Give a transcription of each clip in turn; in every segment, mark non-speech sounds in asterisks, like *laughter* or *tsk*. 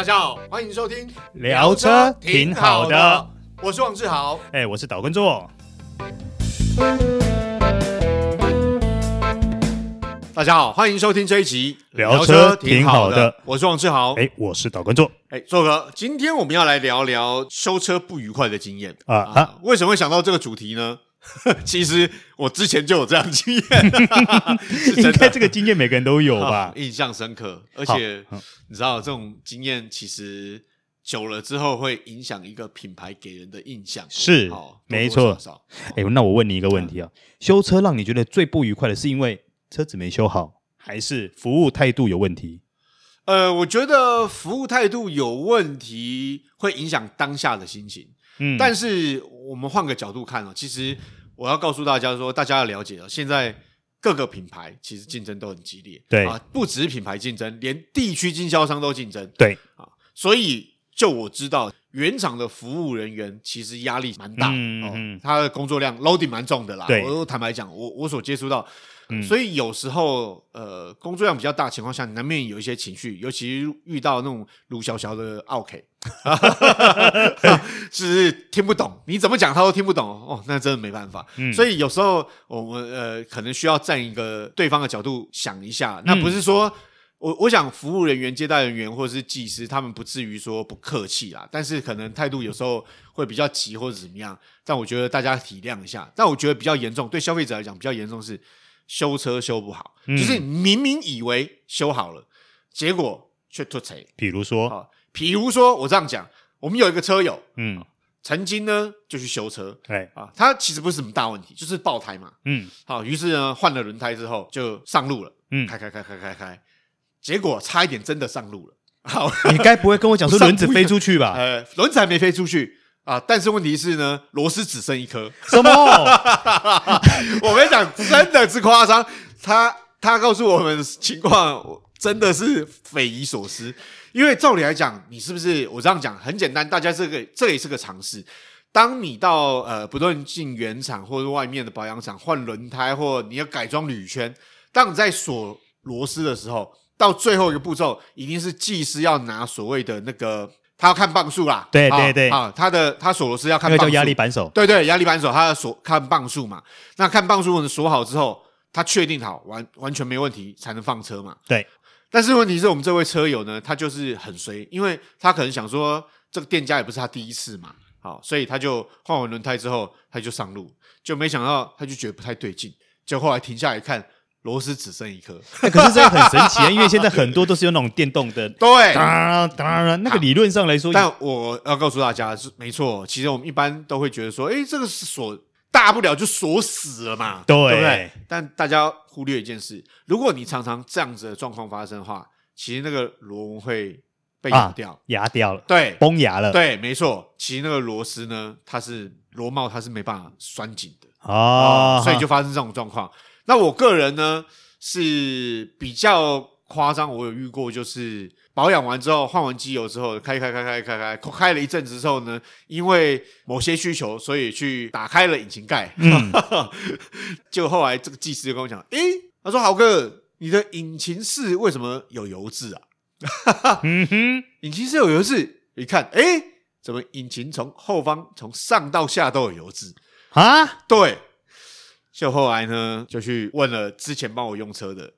大家好，欢迎收听聊车挺好的，我是王志豪，哎，我是岛根座。大家好，欢迎收听这一集聊车挺好的，我是王志豪，哎，我是岛根座，哎，座哥，今天我们要来聊聊修车不愉快的经验啊啊！为什么会想到这个主题呢？*laughs* 其实我之前就有这样的经验，*laughs* 应该这个经验每个人都有吧？*laughs* 印象深刻，而且你知道这种经验其实久了之后会影响一个品牌给人的印象，是，没错。哎，那我问你一个问题啊，修车让你觉得最不愉快的是因为车子没修好，还是服务态度有问题？呃，我觉得服务态度有问题会影响当下的心情。嗯，但是我们换个角度看哦，其实我要告诉大家说，大家要了解哦，现在各个品牌其实竞争都很激烈，对。啊，不只是品牌竞争，连地区经销商都竞争，对。啊，所以就我知道，原厂的服务人员其实压力蛮大，嗯嗯，哦，他的工作量 loading 蛮重的啦，对，我都坦白讲，我我所接触到。嗯、所以有时候，呃，工作量比较大的情况下，难免有一些情绪，尤其遇到那种卢小小的奥客，*laughs* 是听不懂，你怎么讲他都听不懂哦，那真的没办法。嗯、所以有时候我们呃，可能需要站一个对方的角度想一下，那不是说、嗯、我我想服务人员、接待人员或者是技师，他们不至于说不客气啦，但是可能态度有时候会比较急或者怎么样。但我觉得大家体谅一下。但我觉得比较严重，对消费者来讲比较严重是。修车修不好，嗯、就是明明以为修好了，结果却脱车。比如说，啊，比如说我这样讲，我们有一个车友，嗯，曾经呢就去修车，对啊，他其实不是什么大问题，就是爆胎嘛，嗯，好，于是呢换了轮胎之后就上路了，嗯，开开开开开开，结果差一点真的上路了。好，你该不会跟我讲说 *laughs* 轮子飞出去吧？呃，轮子还没飞出去。啊！但是问题是呢，螺丝只剩一颗。什么？*laughs* *laughs* 我的是夸张。他他告诉我们情况，真的是匪夷所思。因为照理来讲，你是不是我这样讲很简单？大家这个这也是个常识。当你到呃，不论进原厂或者外面的保养厂换轮胎，或你要改装铝圈，当你在锁螺丝的时候，到最后一个步骤，一定是技师要拿所谓的那个。他要看磅数啦，对对对，啊，他的他锁螺丝要看磅数，那个叫压力扳手，对对，压力扳手，他要锁看磅数嘛。那看磅数锁好之后，他确定好完完全没问题，才能放车嘛。对。但是问题是我们这位车友呢，他就是很衰，因为他可能想说这个店家也不是他第一次嘛，好，所以他就换完轮胎之后，他就上路，就没想到他就觉得不太对劲，就后来停下来看。螺丝只剩一颗，可是这个很神奇啊，因为现在很多都是用那种电动的，*laughs* 对，当当然，那个理论上来说，但我要告诉大家是没错。其实我们一般都会觉得说，哎，这个是锁，大不了就锁死了嘛，对，对不对？但大家忽略一件事，如果你常常这样子的状况发生的话，其实那个螺纹会被咬掉，牙掉了，对，崩牙了，对，没错。其实那个螺丝呢，它是螺帽，它是没办法拴紧的啊，所以就发生这种状况。那我个人呢是比较夸张，我有遇过，就是保养完之后换完机油之后，开开开开开开开了一阵子之后呢，因为某些需求，所以去打开了引擎盖。嗯，*laughs* 就后来这个技师就跟我讲，诶、欸，他说豪哥，你的引擎室为什么有油渍啊？嗯哼，*laughs* 引擎室有油渍，一看，诶、欸，怎么引擎从后方从上到下都有油渍啊？对。就后来呢，就去问了之前帮我用车的，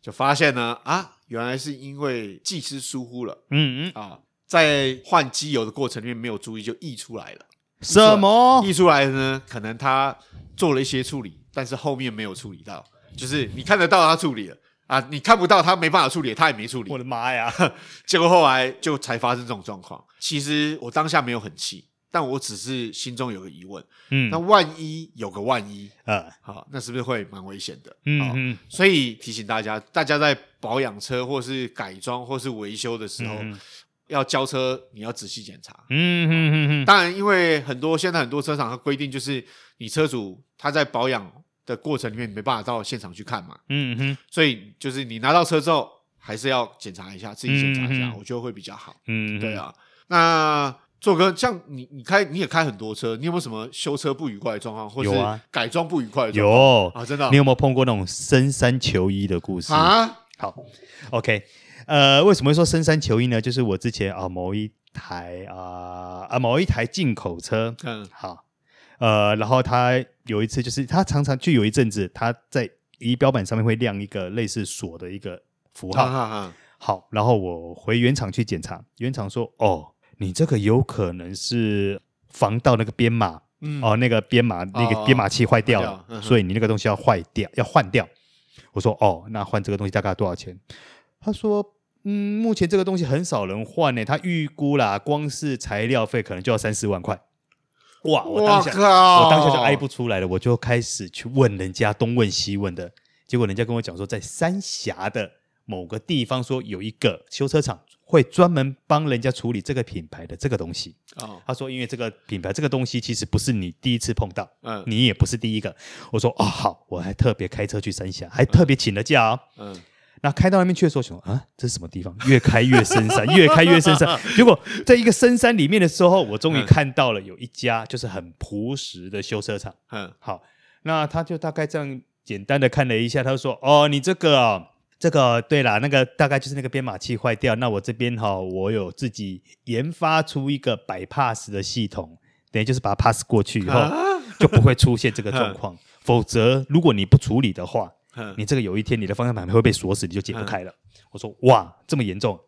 就发现呢，啊，原来是因为技师疏忽了，嗯嗯，啊，在换机油的过程里面没有注意，就溢出来了。什么？溢出来的呢？可能他做了一些处理，但是后面没有处理到，就是你看得到他处理了啊，你看不到他没办法处理，他也没处理。我的妈呀！*laughs* 结果后来就才发生这种状况。其实我当下没有很气。但我只是心中有个疑问，嗯，那万一有个万一，呃，好，那是不是会蛮危险的？嗯嗯，所以提醒大家，大家在保养车或是改装或是维修的时候，嗯、要交车，你要仔细检查。嗯嗯嗯嗯。当然，因为很多现在很多车厂它规定就是，你车主他在保养的过程里面没办法到现场去看嘛。嗯哼。所以就是你拿到车之后，还是要检查一下，自己检查一下，嗯、我觉得会比较好。嗯，对啊。那。做哥，像你，你开你也开很多车，你有没有什么修车不愉快的状况，或者是改装不愉快的状况？有。啊，真的、哦。你有没有碰过那种深山求医的故事？啊？好，OK，呃，为什么会说深山求医呢？就是我之前啊某一台啊啊某一台进口车，嗯，好，呃，然后他有一次就是他常常就有一阵子他在仪表板上面会亮一个类似锁的一个符号，好，然后我回原厂去检查，原厂说哦，你这个有可能是防盗那个编码。嗯、哦，那个编码那个编码器坏掉了，哦嗯、所以你那个东西要坏掉，要换掉。我说哦，那换这个东西大概多少钱？他说，嗯，目前这个东西很少人换呢。他预估啦，光是材料费可能就要三四万块。哇，我当下我当下就挨不出来了，我就开始去问人家东问西问的，结果人家跟我讲说，在三峡的某个地方说有一个修车厂。会专门帮人家处理这个品牌的这个东西。哦，他说，因为这个品牌这个东西其实不是你第一次碰到，嗯，你也不是第一个。我说，哦，好，我还特别开车去三峡，还特别请了假哦。嗯，那开到那边去的时候，想啊，这是什么地方？越开越深山，*laughs* 越开越深山。*laughs* 结果在一个深山里面的时候，我终于看到了有一家就是很朴实的修车厂。嗯，好，那他就大概这样简单的看了一下，他就说，哦，你这个啊。这个对啦，那个大概就是那个编码器坏掉。那我这边哈，我有自己研发出一个 bypass 的系统，等于就是把它 pass 过去以后，就不会出现这个状况。否则，如果你不处理的话，你这个有一天你的方向盘会被锁死，你就解不开了。我说哇，这么严重？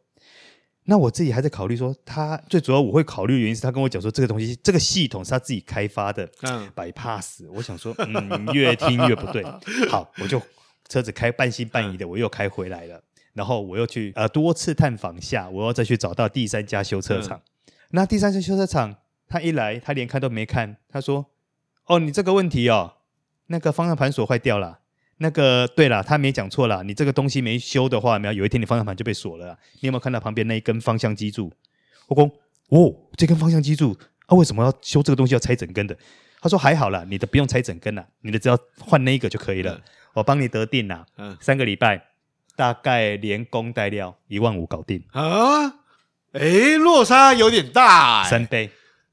那我自己还在考虑说，他最主要我会考虑的原因是他跟我讲说，这个东西这个系统是他自己开发的 bypass。我想说，嗯，越听越不对。好，我就。车子开半信半疑的，我又开回来了，嗯、然后我又去呃多次探访下，我要再去找到第三家修车厂。嗯、那第三家修车厂，他一来，他连看都没看，他说：“哦，你这个问题哦，那个方向盘锁坏掉了。那个对了，他没讲错了，你这个东西没修的话，没有有一天你方向盘就被锁了。你有没有看到旁边那一根方向机柱？我说哦，这根方向机柱啊，为什么要修这个东西要拆整根的？他说还好啦，你的不用拆整根了，你的只要换那一个就可以了。嗯”我帮你得定了，嗯，三个礼拜，大概连工带料一万五搞定啊！哎，落差有点大，三倍。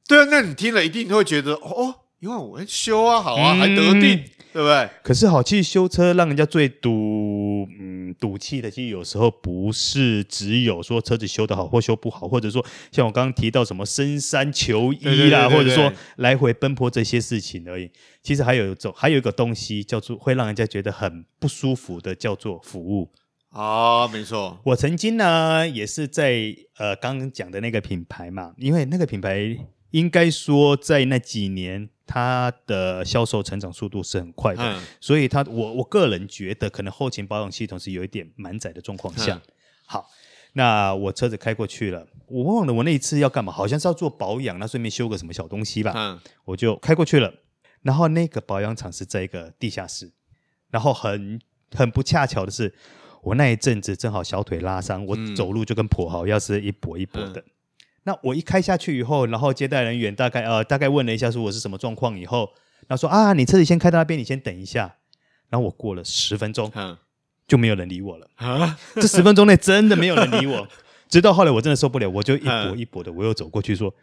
对啊，那你听了一定会觉得，哦，一万五修啊，好啊，还得定，嗯、对不对？可是好，其实修车让人家最赌，嗯，赌气的，其实有时候不是只有说车子修得好或修不好，或者说像我刚刚提到什么深山求医啦，或者说来回奔波这些事情而已。其实还有一种，还有一个东西叫做会让人家觉得很不舒服的，叫做服务。哦，没错。我曾经呢，也是在呃刚刚讲的那个品牌嘛，因为那个品牌应该说在那几年它的销售成长速度是很快的，嗯、所以它我我个人觉得可能后勤保养系统是有一点满载的状况下。嗯、好，那我车子开过去了，我忘了我那一次要干嘛，好像是要做保养，那顺便修个什么小东西吧。嗯，我就开过去了。然后那个保养厂是在一个地下室，然后很很不恰巧的是，我那一阵子正好小腿拉伤，我走路就跟跛豪一样是一跛一跛的。嗯、那我一开下去以后，然后接待人员大概呃大概问了一下说我是什么状况以后，然后说啊你车子先开到那边，你先等一下。然后我过了十分钟，嗯、就没有人理我了。啊、*laughs* 这十分钟内真的没有人理我，*laughs* 直到后来我真的受不了，我就一跛一跛的，我又走过去说。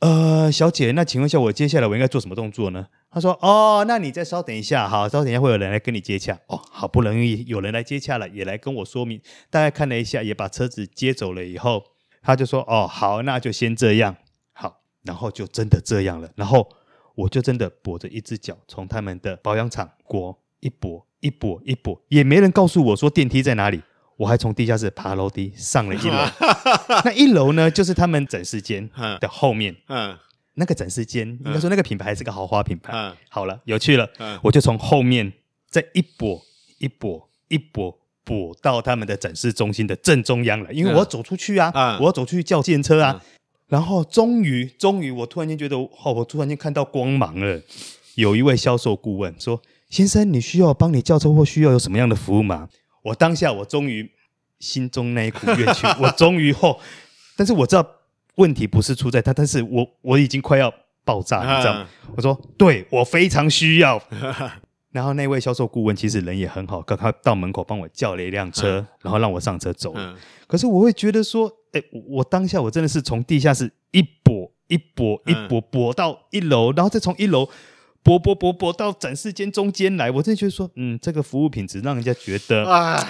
呃，小姐，那请问一下，我接下来我应该做什么动作呢？他说：哦，那你再稍等一下，好，稍等一下会有人来跟你接洽。哦，好不容易有人来接洽了，也来跟我说明，大概看了一下，也把车子接走了以后，他就说：哦，好，那就先这样，好，然后就真的这样了，然后我就真的跛着一只脚从他们的保养厂过一跛一跛一跛，也没人告诉我说电梯在哪里。我还从地下室爬楼梯上了一楼，*laughs* 那一楼呢，就是他们展示间的后面。*laughs* 嗯，那个展示间应该说那个品牌是个豪华品牌。嗯，好了，有趣了。嗯，我就从后面再一跛一跛一跛跛到他们的展示中心的正中央了，因为我要走出去啊，我要走出去叫计程车啊。然后终于，终于，我突然间觉得，哦，我突然间看到光芒了。有一位销售顾问说：“先生，你需要帮你叫车或需要有什么样的服务吗？”我当下，我终于心中那一股怨气，*laughs* 我终于后，但是我知道问题不是出在他，但是我我已经快要爆炸，你知道吗？我说，对，我非常需要。*laughs* *laughs* 然后那位销售顾问其实人也很好，刚刚到门口帮我叫了一辆车，然后让我上车走。可是我会觉得说，哎，我当下我真的是从地下室一跛一跛一跛跛到一楼，然后再从一楼。跛跛跛跛到展示间中间来，我真的觉得说，嗯，这个服务品质让人家觉得，唉，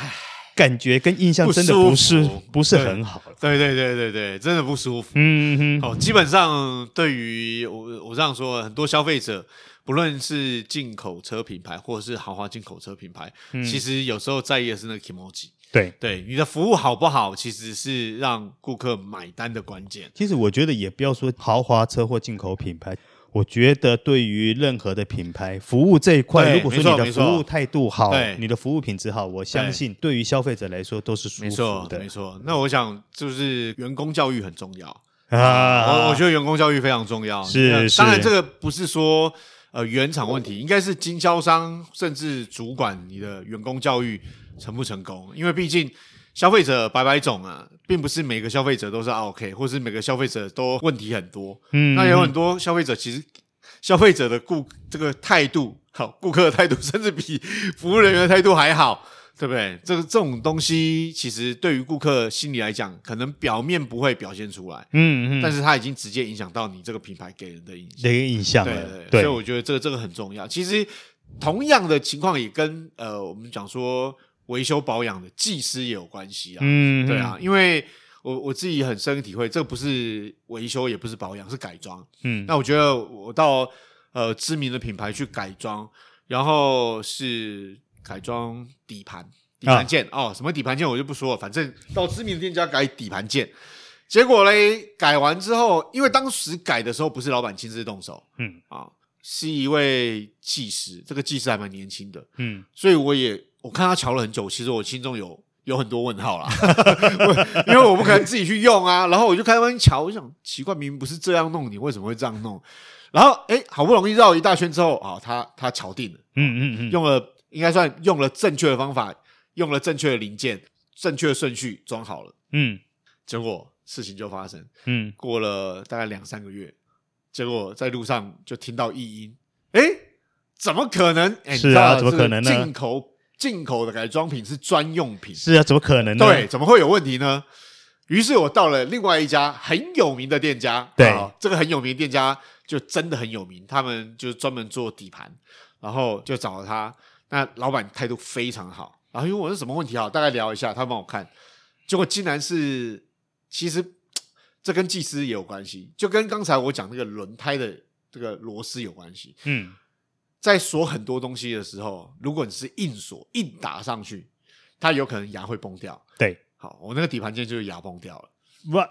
感觉跟印象真的不是不，不是很好。对对对对对，真的不舒服。嗯哼，哦，基本上对于我我这样说，很多消费者，不论是进口车品牌或者是豪华进口车品牌，嗯、其实有时候在意的是那个 kimoji。对对，你的服务好不好，其实是让顾客买单的关键。其实我觉得也不要说豪华车或进口品牌。我觉得对于任何的品牌服务这一块，如果说你的服务态度好，你的服务品质好，我相信对于消费者来说都是舒服的。没错，那我想就是员工教育很重要啊，我我觉得员工教育非常重要。是，当然这个不是说呃原厂问题，应该是经销商甚至主管你的员工教育成不成功，因为毕竟。消费者百百种啊，并不是每个消费者都是 OK，或是每个消费者都问题很多。嗯，那有很多消费者其实消费者的顾这个态度好，顾客的态度甚至比服务人员的态度还好，对不对？这个这种东西其实对于顾客心里来讲，可能表面不会表现出来，嗯嗯，但是它已经直接影响到你这个品牌给人的印象，这个印象，对对对，所以我觉得这个这个很重要。其实同样的情况也跟呃我们讲说。维修保养的技师也有关系啊，嗯，对啊，因为我我自己很深体会，这个不是维修，也不是保养，是改装，嗯，那我觉得我到呃知名的品牌去改装，然后是改装底盘、底盘件、啊、哦，什么底盘件我就不说了，反正到知名的店家改底盘件，结果嘞改完之后，因为当时改的时候不是老板亲自动手，嗯啊，是一位技师，这个技师还蛮年轻的，嗯，所以我也。我看他瞧了很久，其实我心中有有很多问号啦，*laughs* 因为我不可能自己去用啊。然后我就开始问瞧，我想奇怪，明明不是这样弄，你为什么会这样弄？然后哎，好不容易绕一大圈之后啊，他他瞧定了，嗯嗯嗯，用了应该算用了正确的方法，用了正确的零件，正确的顺序装好了，嗯，结果事情就发生，嗯，过了大概两三个月，结果在路上就听到异音，哎，怎么可能？哎，是啊，怎么可能呢？进口。进口的改装品是专用品，是啊，怎么可能呢？对，怎么会有问题呢？于是我到了另外一家很有名的店家，对，这个很有名的店家就真的很有名，他们就专门做底盘，然后就找了他，那老板态度非常好，然后因为我是什么问题啊？大概聊一下，他帮我看，结果竟然是，其实 *tsk* 这跟技师也有关系，就跟刚才我讲那个轮胎的这个螺丝有关系，嗯。在锁很多东西的时候，如果你是硬锁硬打上去，它有可能牙会崩掉。对，好，我那个底盘件就是牙崩掉了。哇，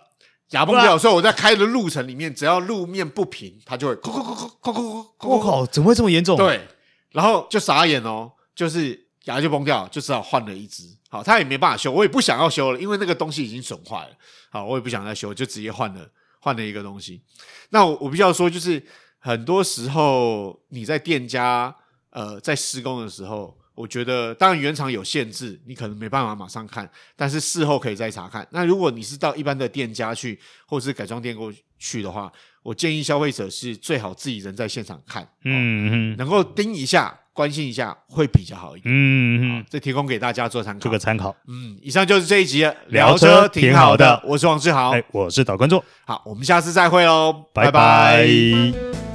牙崩掉，所以我在开的路程里面，只要路面不平，它就会扣扣扣扣扣扣扣。我靠，怎么会这么严重？对，然后就傻眼哦，就是牙就崩掉，就只好换了一只。好，他也没办法修，我也不想要修了，因为那个东西已经损坏了。好，我也不想再修，就直接换了换了一个东西。那我我必须要说，就是。很多时候，你在店家呃在施工的时候，我觉得当然原厂有限制，你可能没办法马上看，但是事后可以再查看。那如果你是到一般的店家去，或者是改装店过去的话，我建议消费者是最好自己人在现场看，嗯嗯，能够盯一下、关心一下会比较好一点，嗯嗯，这提供给大家做参考，做个参考。嗯，以上就是这一集聊车挺好的，我是王志豪，我是导观众，好，我们下次再会喽，拜拜。拜拜。